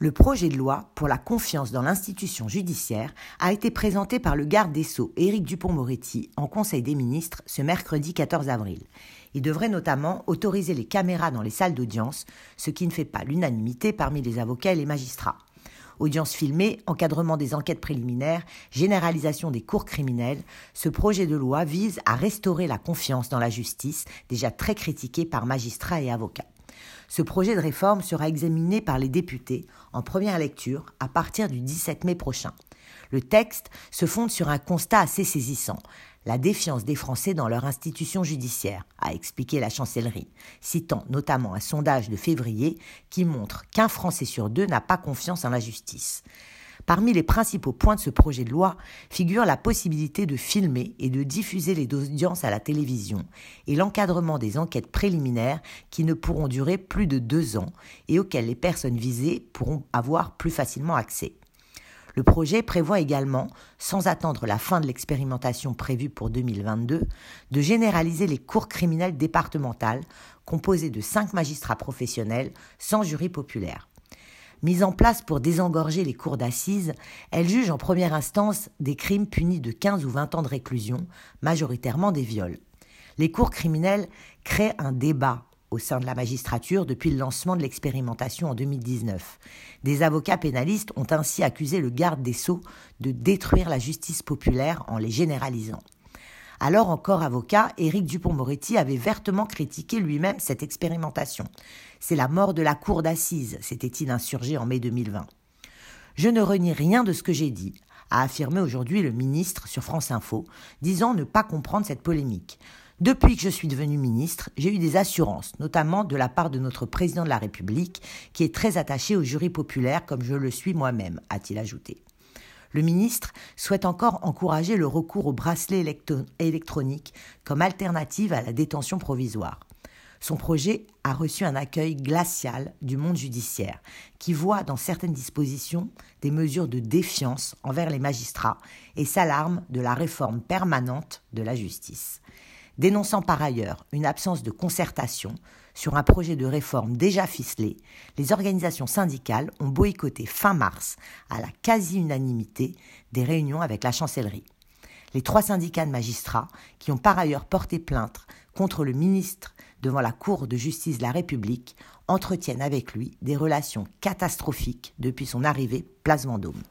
Le projet de loi pour la confiance dans l'institution judiciaire a été présenté par le garde des Sceaux Éric Dupont-Moretti en Conseil des ministres ce mercredi 14 avril. Il devrait notamment autoriser les caméras dans les salles d'audience, ce qui ne fait pas l'unanimité parmi les avocats et les magistrats. Audience filmée, encadrement des enquêtes préliminaires, généralisation des cours criminels, ce projet de loi vise à restaurer la confiance dans la justice, déjà très critiquée par magistrats et avocats. Ce projet de réforme sera examiné par les députés en première lecture à partir du 17 mai prochain. Le texte se fonde sur un constat assez saisissant la défiance des Français dans leur institution judiciaire, a expliqué la chancellerie, citant notamment un sondage de février qui montre qu'un Français sur deux n'a pas confiance en la justice. Parmi les principaux points de ce projet de loi figure la possibilité de filmer et de diffuser les audiences à la télévision et l'encadrement des enquêtes préliminaires qui ne pourront durer plus de deux ans et auxquelles les personnes visées pourront avoir plus facilement accès. Le projet prévoit également, sans attendre la fin de l'expérimentation prévue pour 2022, de généraliser les cours criminelles départementales composées de cinq magistrats professionnels sans jury populaire. Mise en place pour désengorger les cours d'assises, elle juge en première instance des crimes punis de 15 ou 20 ans de réclusion, majoritairement des viols. Les cours criminels créent un débat au sein de la magistrature depuis le lancement de l'expérimentation en 2019. Des avocats pénalistes ont ainsi accusé le garde des sceaux de détruire la justice populaire en les généralisant. Alors encore avocat, Éric Dupont-Moretti avait vertement critiqué lui-même cette expérimentation. C'est la mort de la cour d'assises, s'était-il insurgé en mai 2020. Je ne renie rien de ce que j'ai dit, a affirmé aujourd'hui le ministre sur France Info, disant ne pas comprendre cette polémique. Depuis que je suis devenu ministre, j'ai eu des assurances, notamment de la part de notre président de la République, qui est très attaché au jury populaire comme je le suis moi-même, a-t-il ajouté. Le ministre souhaite encore encourager le recours au bracelet électronique comme alternative à la détention provisoire. Son projet a reçu un accueil glacial du monde judiciaire, qui voit dans certaines dispositions des mesures de défiance envers les magistrats et s'alarme de la réforme permanente de la justice. Dénonçant par ailleurs une absence de concertation sur un projet de réforme déjà ficelé, les organisations syndicales ont boycotté fin mars, à la quasi-unanimité, des réunions avec la chancellerie. Les trois syndicats de magistrats, qui ont par ailleurs porté plainte contre le ministre devant la Cour de justice de la République, entretiennent avec lui des relations catastrophiques depuis son arrivée place Vendôme.